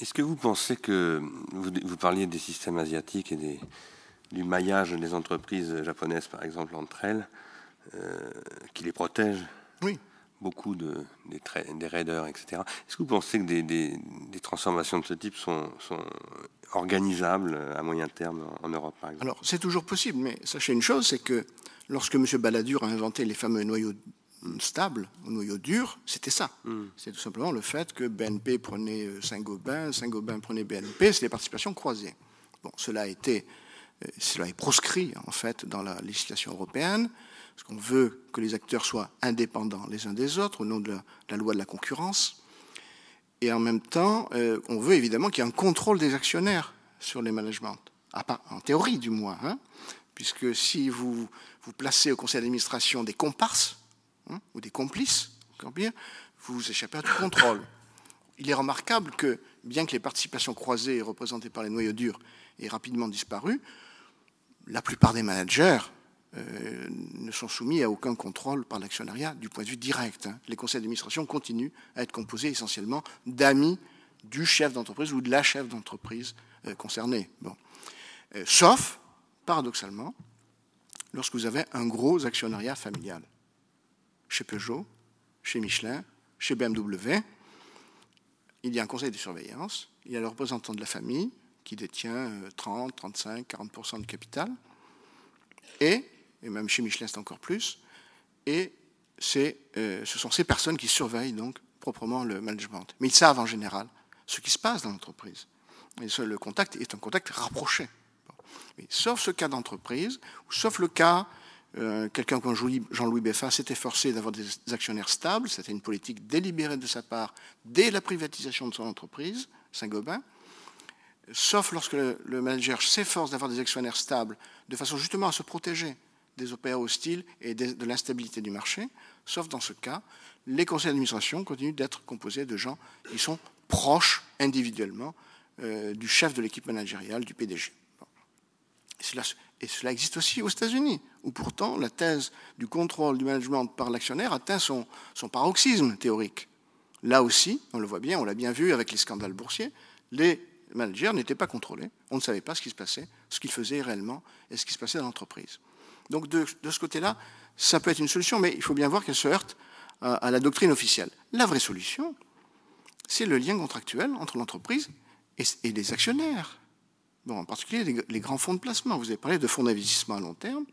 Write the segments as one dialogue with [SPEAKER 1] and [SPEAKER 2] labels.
[SPEAKER 1] Est-ce que vous pensez que, vous, parliez des systèmes asiatiques et des, du maillage des entreprises japonaises, par exemple, entre elles, euh, qui les protègent
[SPEAKER 2] Oui.
[SPEAKER 1] Beaucoup de, des, des raiders, etc. Est-ce que vous pensez que des, des, transformations de ce type sont, sont, organisables à moyen terme en Europe, par exemple?
[SPEAKER 2] Alors, c'est toujours possible, mais sachez une chose, c'est que lorsque M. Balladur a inventé les fameux noyaux stable, au noyau dur, c'était ça. Hmm. C'est tout simplement le fait que BNP prenait euh, Saint-Gobain, Saint-Gobain prenait BNP, c'est des participations croisées. Bon, cela a été, euh, cela est proscrit en fait dans la législation européenne, parce qu'on veut que les acteurs soient indépendants les uns des autres au nom de la, loi de la concurrence, et en même temps, euh, on veut évidemment qu'il y ait un contrôle des actionnaires sur les managements, en théorie du moins, hein, puisque si vous, vous placez au conseil d'administration des comparses, Hein, ou des complices, bien, vous échappez à tout contrôle. Il est remarquable que, bien que les participations croisées représentées par les noyaux durs aient rapidement disparu, la plupart des managers euh, ne sont soumis à aucun contrôle par l'actionnariat du point de vue direct. Hein. Les conseils d'administration continuent à être composés essentiellement d'amis du chef d'entreprise ou de la chef d'entreprise euh, concernée. Bon. Euh, sauf, paradoxalement, lorsque vous avez un gros actionnariat familial chez Peugeot, chez Michelin, chez BMW. Il y a un conseil de surveillance, il y a le représentant de la famille qui détient 30, 35, 40% de capital, et, et même chez Michelin c'est encore plus, et euh, ce sont ces personnes qui surveillent donc proprement le management. Mais ils savent en général ce qui se passe dans l'entreprise. Le contact est un contact rapproché. sauf ce cas d'entreprise, sauf le cas euh, quelqu'un comme Jean-Louis Beffin s'était forcé d'avoir des actionnaires stables. C'était une politique délibérée de sa part dès la privatisation de son entreprise, Saint-Gobain. Sauf lorsque le manager s'efforce d'avoir des actionnaires stables, de façon justement à se protéger des opérateurs hostiles et de l'instabilité du marché. Sauf dans ce cas, les conseils d'administration continuent d'être composés de gens qui sont proches individuellement euh, du chef de l'équipe managériale, du PDG. Et cela existe aussi aux États-Unis, où pourtant la thèse du contrôle du management par l'actionnaire atteint son, paroxysme théorique. Là aussi, on le voit bien, on l'a bien vu avec les scandales boursiers, les managers n'étaient pas contrôlés, on ne savait pas ce qui se passait, ce qu'ils faisaient réellement et ce qui se passait dans l'entreprise. Donc de, ce côté-là, ça peut être une solution, mais il faut bien voir qu'elle se heurte à la doctrine officielle. La vraie solution, c'est le lien contractuel entre l'entreprise et les actionnaires en particulier les, grands fonds de placement. Vous avez parlé de fonds d'investissement à long terme,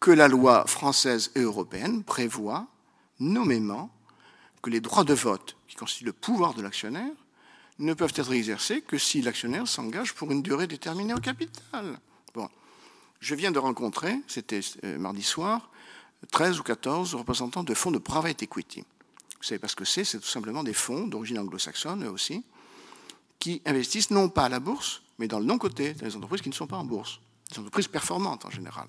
[SPEAKER 2] que la loi française et européenne prévoit nommément que les droits de vote, qui constituent le pouvoir de l'actionnaire, ne peuvent être exercés que si l'actionnaire s'engage pour une durée déterminée au capital. Bon. Je viens de rencontrer, c'était euh, mardi soir, 13 ou 14 représentants de fonds de private equity. Vous savez pas ce que c'est C'est tout simplement des fonds d'origine anglo-saxonne, eux aussi, qui investissent non pas à la bourse, mais dans le non-côté, dans les entreprises qui ne sont pas en bourse, des entreprises performantes en général.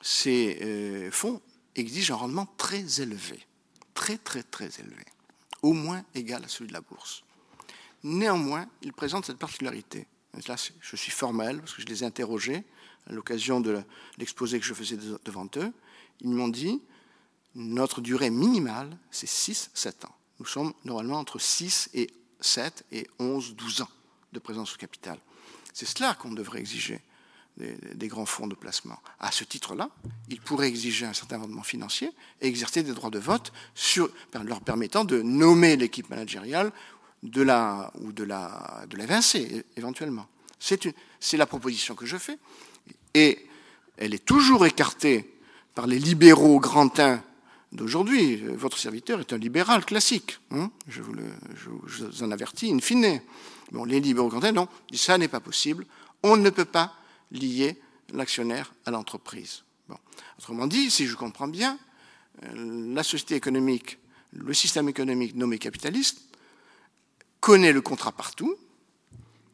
[SPEAKER 2] Ces euh, fonds exigent un rendement très élevé, très très très élevé, au moins égal à celui de la bourse. Néanmoins, ils présentent cette particularité. là, je suis formel parce que je les ai interrogés à l'occasion de l'exposé que je faisais devant eux. Ils m'ont dit notre durée minimale, c'est 6-7 ans. Nous sommes normalement entre 6 et 7 et 11, 12 ans de présence au capital. C'est cela qu'on devrait exiger des, grands fonds de placement. À ce titre-là, ils pourraient exiger un certain rendement financier et exercer des droits de vote sur, leur permettant de nommer l'équipe managériale de la, ou de la, de l'évincer éventuellement. C'est la proposition que je fais. Et elle est toujours écartée par les libéraux grandins d'aujourd'hui. Votre serviteur est un libéral classique. Hein. je, vous le, en avertis in fine. Bon, les libéraux quant non, ça n'est pas possible. On ne peut pas lier l'actionnaire à l'entreprise. Autrement dit, si je comprends bien, euh, la société économique, le système économique nommé capitaliste, connaît le contrat partout,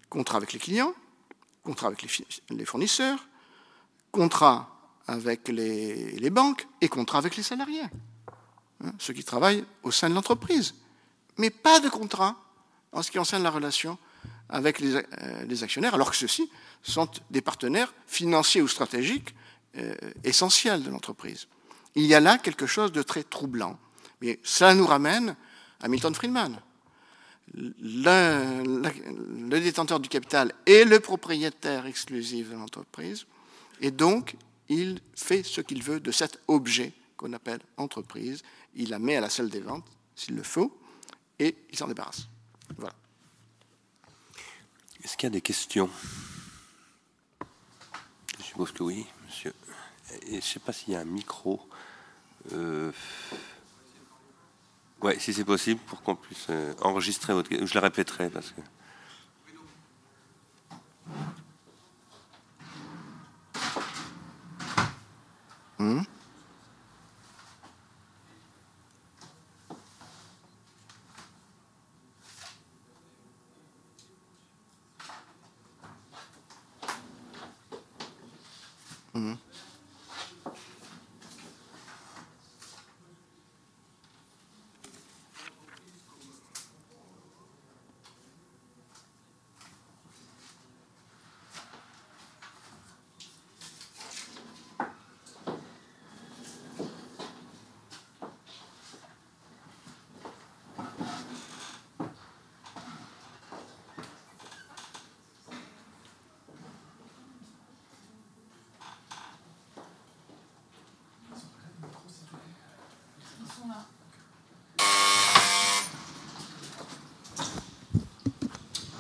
[SPEAKER 2] contrat avec les clients, contrat avec les fournisseurs, contrat avec les, banques et contrat avec les salariés, hein, ceux qui travaillent au sein de l'entreprise. Mais pas de contrat en ce qui concerne la relation avec euh, les, actionnaires, alors que ceux-ci sont des partenaires financiers ou stratégiques euh, essentiels de l'entreprise. Il y a là quelque chose de très troublant. Mais cela nous ramène à Milton Friedman. le détenteur du capital est le propriétaire exclusif de l'entreprise, et donc il fait ce qu'il veut de cet objet qu'on appelle entreprise. Il la met à la salle des ventes, s'il le faut, et il s'en débarrasse. Voilà.
[SPEAKER 1] Est-ce qu'il y a des questions? Je suppose que oui, monsieur. Et je ne sais pas s'il y a un micro. Euh... Oui, si c'est possible, pour qu'on puisse euh, enregistrer votre... Je la répéterai parce que...
[SPEAKER 2] Hum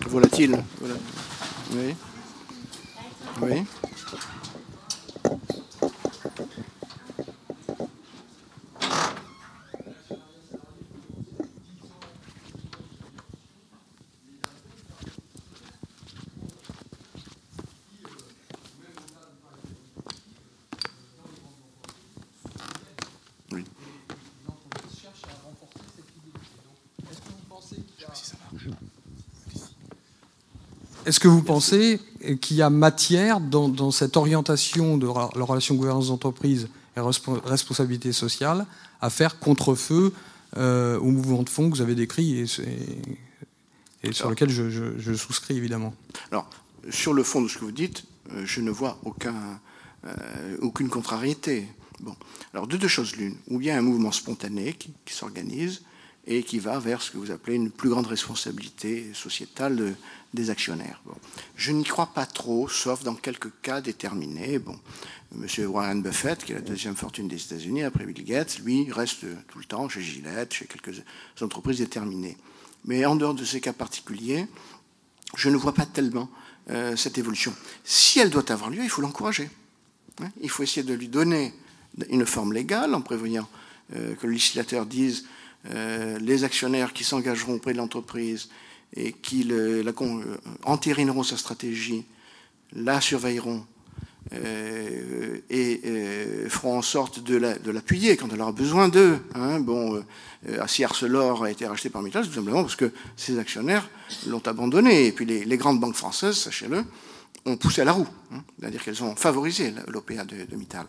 [SPEAKER 2] Volatile. Voilà. Oui. Oui.
[SPEAKER 3] Est-ce que vous pensez qu'il y a matière dans, cette orientation de la relation gouvernance d'entreprise et responsabilité sociale à faire contre-feu euh, au mouvement de fond que vous avez décrit et, sur lequel je, souscris évidemment
[SPEAKER 2] Alors, sur le fond de ce que vous dites, euh, je ne vois aucun, euh, aucune contrariété. Bon. Alors, de deux choses l'une. Ou bien un mouvement spontané qui, qui s'organise et qui va vers ce que vous appelez une plus grande responsabilité sociétale des actionnaires. Bon. Je n'y crois pas trop, sauf dans quelques cas déterminés. Bon, Monsieur Warren Buffett, qui est la deuxième fortune des États-Unis après Bill Gates, lui reste tout le temps chez Gillette, chez quelques entreprises déterminées. Mais en dehors de ces cas particuliers, je ne vois pas tellement euh, cette évolution. Si elle doit avoir lieu, il faut l'encourager. Hein. il faut essayer de lui donner une forme légale en prévoyant euh, que le législateur dise euh, les actionnaires qui s'engageront auprès de l'entreprise et qui le, la, euh, entérineront sa stratégie, la surveilleront euh, et feront en sorte de l'appuyer quand elle aura besoin d'eux. Hein. Bon, Arcelor a été racheté par Mittal, tout simplement parce que ses actionnaires l'ont abandonné. Et puis les, grandes banques françaises, sachez-le, ont poussé à la roue. Hein. C'est-à-dire qu'elles ont favorisé l'OPA de, Mittal.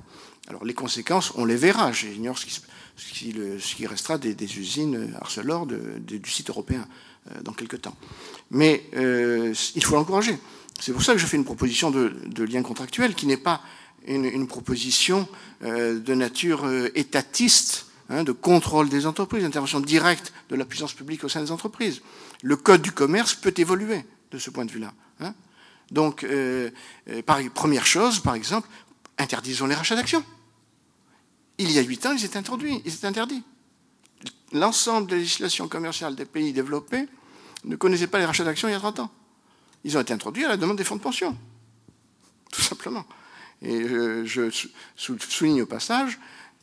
[SPEAKER 2] Alors les conséquences, on les verra. J'ignore ce qui, ce qui, restera des, usines Arcelor du site européen euh, dans quelques temps. Mais euh, il faut l'encourager. C'est pour ça que je fais une proposition de, lien contractuel qui n'est pas une, proposition euh, de nature étatiste, hein, de contrôle des entreprises, d'intervention directe de la puissance publique au sein des entreprises. Le code du commerce peut évoluer de ce point de vue-là. Hein. Donc, première chose, par exemple, interdisons les rachats d'actions il y a huit ans, ils étaient introduits, ils étaient interdits. L'ensemble des législations commerciales des pays développés ne connaissaient pas les rachats d'actions il y a 30 ans. Ils ont été introduits à la demande des fonds de pension, tout simplement. Et euh, je souligne au passage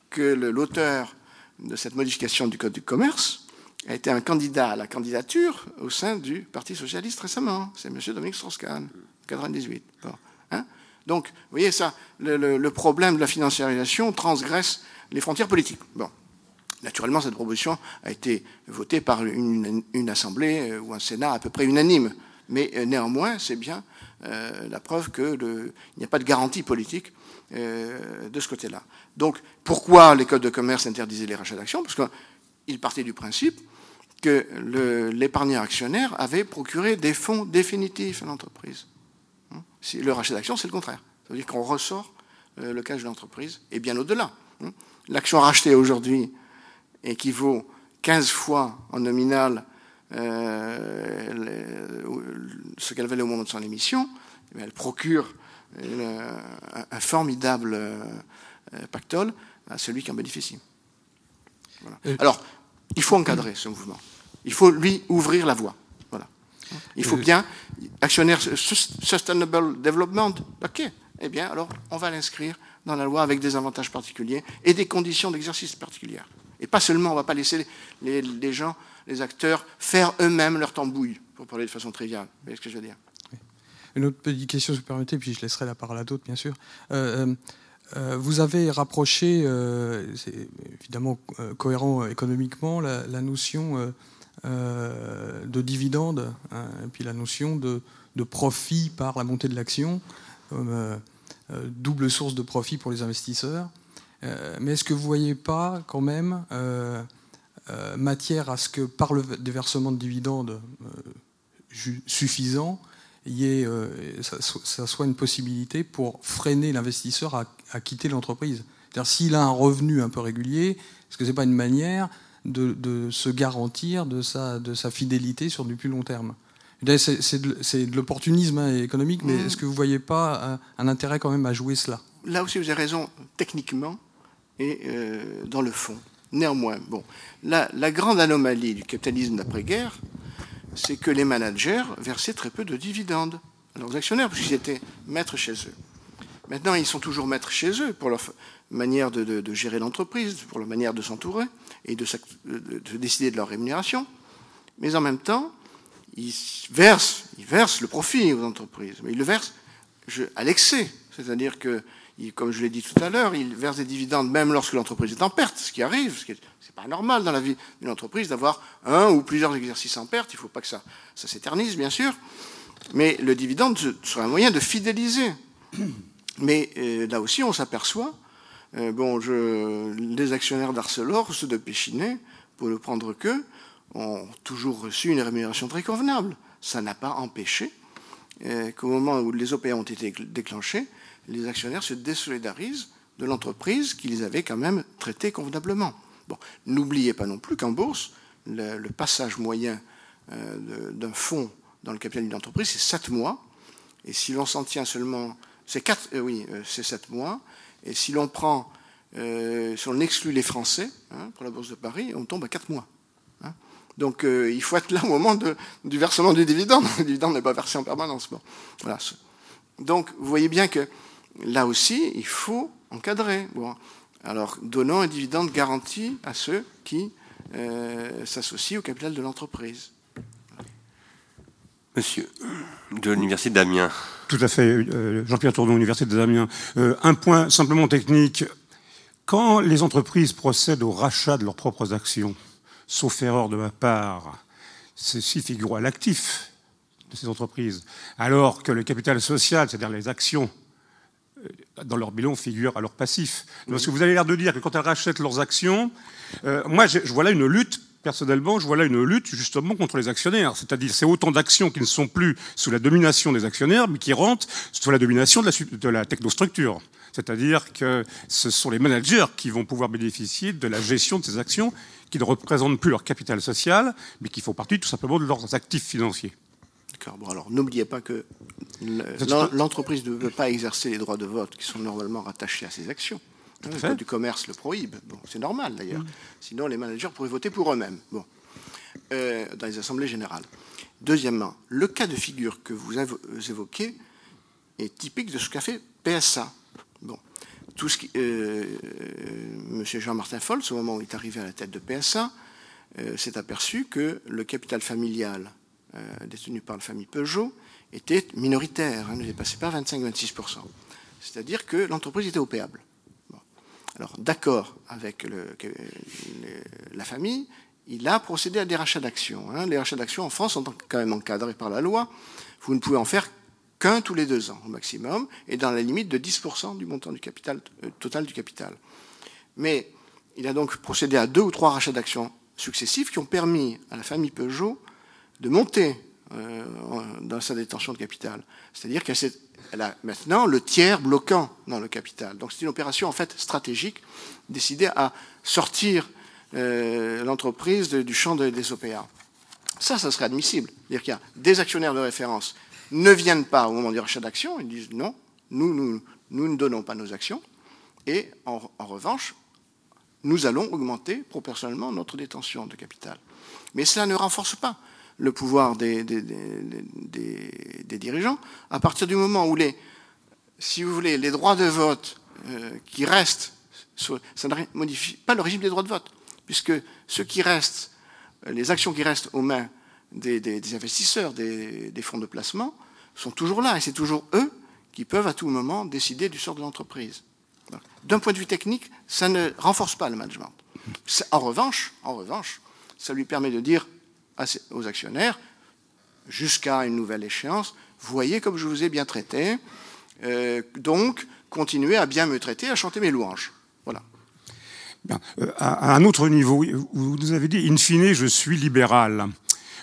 [SPEAKER 2] que l'auteur de cette modification du Code du commerce a été un candidat à la candidature au sein du Parti socialiste récemment. C'est M. Dominique Strauss-Kahn, 98. Hein donc, vous voyez ça, le, problème de la financiarisation transgresse les frontières politiques. Bon. Naturellement, cette proposition a été votée par une, assemblée euh, ou un Sénat à peu près unanime. Mais euh, néanmoins, c'est bien euh, la preuve qu'il n'y a pas de garantie politique de ce côté-là. Donc, pourquoi les codes de commerce interdisaient les rachats d'actions? Parce qu'ils partaient du principe que l'épargnant actionnaire avait procuré des fonds définitifs à l'entreprise. Le rachat d'actions, c'est le contraire. Ça veut dire qu'on ressort euh, le cash de l'entreprise, et bien au-delà. Hein? L'action rachetée aujourd'hui équivaut 15 fois en nominal ce qu'elle valait au moment de son émission, eh elle procure un, formidable pactole à celui qui en bénéficie. Alors, il faut encadrer ce mouvement. Il faut lui ouvrir la voie. Voilà. Il faut bien, actionnaire Sustainable Development, ok, eh bien alors on va l'inscrire dans la loi avec des avantages particuliers et des conditions d'exercice particulières. Et pas seulement, on ne va pas laisser les, gens, les acteurs, faire eux-mêmes leur tambouille, pour parler de façon triviale. Vous voyez ce que je veux dire?
[SPEAKER 3] Une autre petite question, si vous permettez, puis je laisserai la parole à d'autres, bien sûr. Euh, euh, vous avez rapproché, euh, c'est évidemment cohérent économiquement, la, notion de dividende hein, et puis la notion de, de, profit par la montée de l'action comme double source de profit pour les investisseurs. mais est-ce que vous ne voyez pas quand même matière à ce que par le déversement de dividendes suffisant, y ait, ça, ça, soit une possibilité pour freiner l'investisseur à à quitter l'entreprise. S'il a un revenu un peu régulier, est-ce que ce n'est pas une manière de, se garantir de sa, de sa fidélité sur du plus long terme? C'est de, l'opportunisme hein, économique, mais mmh. est-ce que vous ne voyez pas un, intérêt quand même à jouer cela?
[SPEAKER 2] Là aussi, vous avez raison, techniquement et euh, dans le fond. Néanmoins, bon, la, la grande anomalie du capitalisme d'après-guerre, c'est que les managers versaient très peu de dividendes à leurs actionnaires, parce qu'ils étaient maîtres chez eux. Maintenant, ils sont toujours maîtres chez eux pour leur manière de, gérer l'entreprise, pour leur manière de s'entourer et de, décider de leur rémunération. Mais en même temps, ils versent, ils versent le profit aux entreprises, mais ils le versent à l'excès. C'est-à-dire que, comme je l'ai dit tout à l'heure, ils versent des dividendes même lorsque l'entreprise est en perte, ce qui arrive. Ce n'est pas normal dans la vie d'une entreprise d'avoir un ou plusieurs exercices en perte. Il ne faut pas que ça, s'éternise, bien sûr. Mais le dividende sera un moyen de fidéliser mais euh, là aussi, on s'aperçoit, euh, bon, les actionnaires d'Arcelor, ceux de Péchinet, pour ne prendre que, ont toujours reçu une rémunération très convenable. Ça n'a pas empêché euh, qu'au moment où les OPA ont été déclenchés, les actionnaires se désolidarisent de l'entreprise qui les avait quand même traités convenablement. Bon, n'oubliez pas non plus qu'en bourse, le, passage moyen d'un fonds dans le capital d'une entreprise, c'est 7 mois. Et si l'on s'en tient seulement c'est euh, oui, euh, c'est sept mois. Et si l'on prend, euh, si on exclut les Français hein, pour la Bourse de Paris, on tombe à quatre mois. Hein. Donc il faut être là au moment du versement du dividende. Le dividende n'est pas versé en permanence. Bon, voilà. Donc vous voyez bien que là aussi, il faut encadrer. Bon. Alors donnons un dividende garanti à ceux qui s'associent au capital de l'entreprise.
[SPEAKER 1] Monsieur, de l'Université d'Amiens.
[SPEAKER 4] Tout à fait, euh, Jean-Pierre Tourdon, Université d'Amiens. Euh, un point simplement technique. Quand les entreprises procèdent au rachat de leurs propres actions, sauf erreur de ma part, ceci figure à l'actif de ces entreprises, alors que le capital social, c'est-à-dire les actions euh, dans leur bilan figure à leur passif. Parce que vous avez l'air de dire que quand elles rachètent leurs actions, moi je vois là une lutte personnellement, je vois là une lutte justement contre les actionnaires. C'est-à-dire, c'est autant d'actions qui ne sont plus sous la domination des actionnaires, mais qui rentrent sous la domination de la, de la technostructure. C'est-à-dire que ce sont les managers qui vont pouvoir bénéficier de la gestion de ces actions qui ne représentent plus leur capital social, mais qui font partie tout simplement de leurs actifs financiers.
[SPEAKER 2] D'accord. Bon, alors n'oubliez pas que l'entreprise ne peut pas exercer les droits de vote qui sont normalement rattachés à ses actions. Le code du commerce le prohibe. Bon, c'est normal d'ailleurs. Mm. Sinon, les managers pourraient voter pour eux-mêmes. Bon, euh, dans les assemblées générales. Deuxièmement, le cas de figure que vous évoquez est typique de ce qu'a fait PSA. Bon, tout ce qui, euh, euh, Monsieur Jean-Martin Fols, au moment où il est arrivé à la tête de PSA, s'est aperçu que le capital familial détenu par la famille Peugeot était minoritaire, hein, ne dépassait pas 25-26%. C'est-à-dire que l'entreprise était opéable. Alors, d'accord avec la famille, il a procédé à des rachats d'actions. Hein. Les rachats d'actions en France sont quand même encadrés par la loi. Vous ne pouvez en faire qu'un tous les deux ans au maximum, et dans la limite de 10% du montant du capital, euh, total du capital. Mais il a donc procédé à deux ou trois rachats d'actions successifs qui ont permis à la famille Peugeot de monter euh, dans sa détention de capital. C'est-à-dire qu'elle a maintenant le tiers bloquant dans le capital. Donc c'est une opération en fait stratégique décidée à sortir euh, l'entreprise du champ des OPA. Ça, ça serait admissible. C'est-à-dire qu'il y a des actionnaires de référence ne viennent pas au moment du rachat d'actions, ils disent non, nous, nous, nous ne donnons pas nos actions, et en, revanche, nous allons augmenter proportionnellement notre détention de capital. Mais cela ne renforce pas le pouvoir des, dirigeants à partir du moment où les, si vous voulez, les droits de vote euh, qui restent, ça ne modifie pas le régime des droits de vote, puisque ce qui reste, les actions qui restent aux mains des, investisseurs, des, fonds de placement, sont toujours là, et c'est toujours eux qui peuvent à tout moment décider du sort de l'entreprise. D'un point de vue technique, ça ne renforce pas le management. En revanche, en revanche, ça lui permet de dire aux actionnaires, jusqu'à une nouvelle échéance, voyez comme je vous ai bien traité, euh, donc continuez à bien me traiter, à chanter mes louanges. Voilà.
[SPEAKER 4] Euh, à, un autre niveau, vous nous avez dit, in fine, je suis libéral.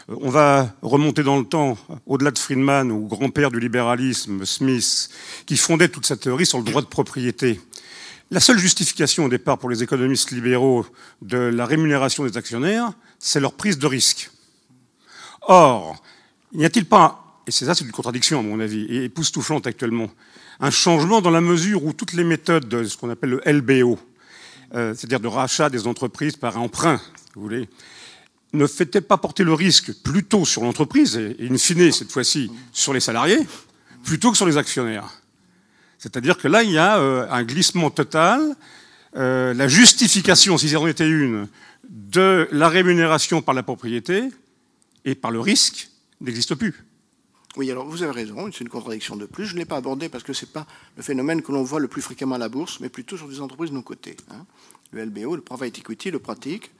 [SPEAKER 4] On va remonter dans le temps, au-delà de Friedman, au grand-père du libéralisme, Smith, qui fondait toute sa théorie sur le droit de propriété. La seule justification au départ pour les économistes libéraux de la rémunération des actionnaires, c'est leur prise de risque. Or, n'y a-t-il pas, et c'est ça, c'est une contradiction à mon avis, et époustouflante actuellement, un changement dans la mesure où toutes les méthodes de ce qu'on appelle le LBO, euh, c'est-à-dire de rachat des entreprises par emprunt, vous voulez, ne fait pas porter le risque plutôt sur l'entreprise, et in fine, cette fois-ci, sur les salariés, plutôt que sur les actionnaires C'est-à-dire que là, il y a euh, un glissement total. Euh, la justification, si en était une, de la rémunération par la propriété et par le risque n'existe plus.
[SPEAKER 2] Oui, alors vous avez raison, c'est une contradiction de plus. Je ne l'ai pas abordé parce que ce n'est pas le phénomène que l'on voit le plus fréquemment à la bourse, mais plutôt sur des entreprises non cotées. Hein. Le LBO, le Private Equity, le pratique.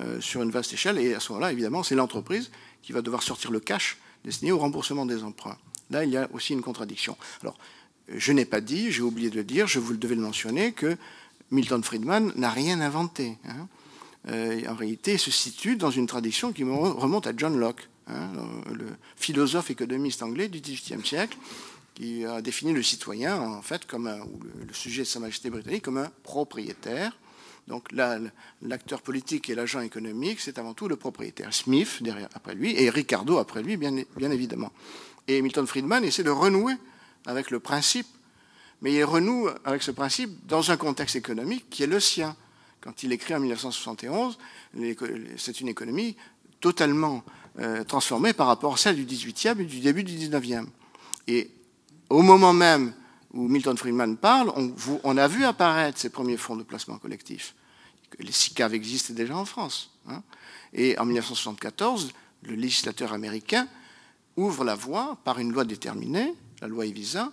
[SPEAKER 2] Euh, sur une vaste échelle. Et à ce moment-là, évidemment, c'est l'entreprise qui va devoir sortir le cash destiné au remboursement des emprunts. Là, il y a aussi une contradiction. Alors, je n'ai pas dit, j'ai oublié de le dire, je vous devais le mentionner, que Milton Friedman n'a rien inventé. Hein. Euh, en réalité, se situe dans une tradition qui remonte à John Locke, hein, le philosophe économiste anglais du XVIIIe siècle, qui a défini le citoyen, en fait, comme ou le sujet de Sa Majesté britannique, comme un propriétaire donc l'acteur politique et l'agent économique, c'est avant tout le propriétaire. Smith, derrière, après lui, et Ricardo, après lui, bien évidemment. Et Milton Friedman essaie de renouer avec le principe, mais il renoue avec ce principe dans un contexte économique qui est le sien. Quand il écrit en 1971, c'est une économie totalement euh, transformée par rapport à celle du 18e et du début du 19e. Et au moment même où Milton Friedman parle, on, a vu apparaître ces premiers fonds de placement collectif les SICAV existent déjà en France. Hein. Et en 1974, le législateur américain ouvre la voie, par une loi déterminée, la loi Evisa,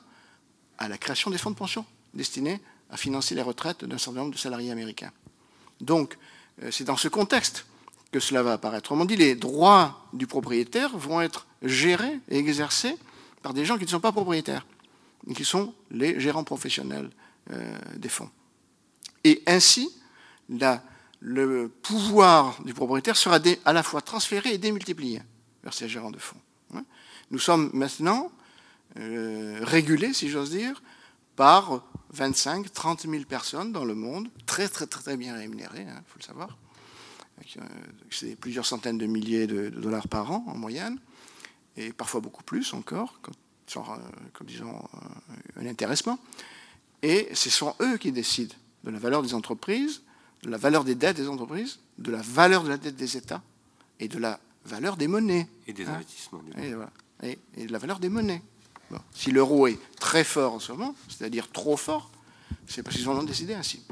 [SPEAKER 2] à la création des fonds de pension destinés à financer les retraites d'un certain nombre de salariés américains. Donc, euh, c'est dans ce contexte que cela va apparaître. Autrement dit, les droits du propriétaire vont être gérés et exercés par des gens qui ne sont pas propriétaires, qui sont les gérants professionnels euh, des fonds. Et ainsi, le pouvoir du propriétaire sera à la fois transféré et démultiplié vers ces gérants de fonds. Hein. Nous sommes maintenant euh, régulés, si j'ose dire, par 25, 30 000 personnes dans le monde, très très très, très bien rémunérées, il hein, faut le savoir. Euh, c'est plusieurs centaines de milliers de, dollars par an en moyenne, et parfois beaucoup plus encore, comme, euh, comme disons un intéressement. Et ce sont eux qui décident de la valeur des entreprises, de la valeur des dettes des entreprises, de la valeur de la dette des États et de la valeur des monnaies.
[SPEAKER 1] Et des hein. investissements.
[SPEAKER 2] et, et, de la valeur des monnaies. Si l'euro est très fort en ce moment, c'est-à-dire trop fort, c'est parce qu'ils en ont décidé ainsi.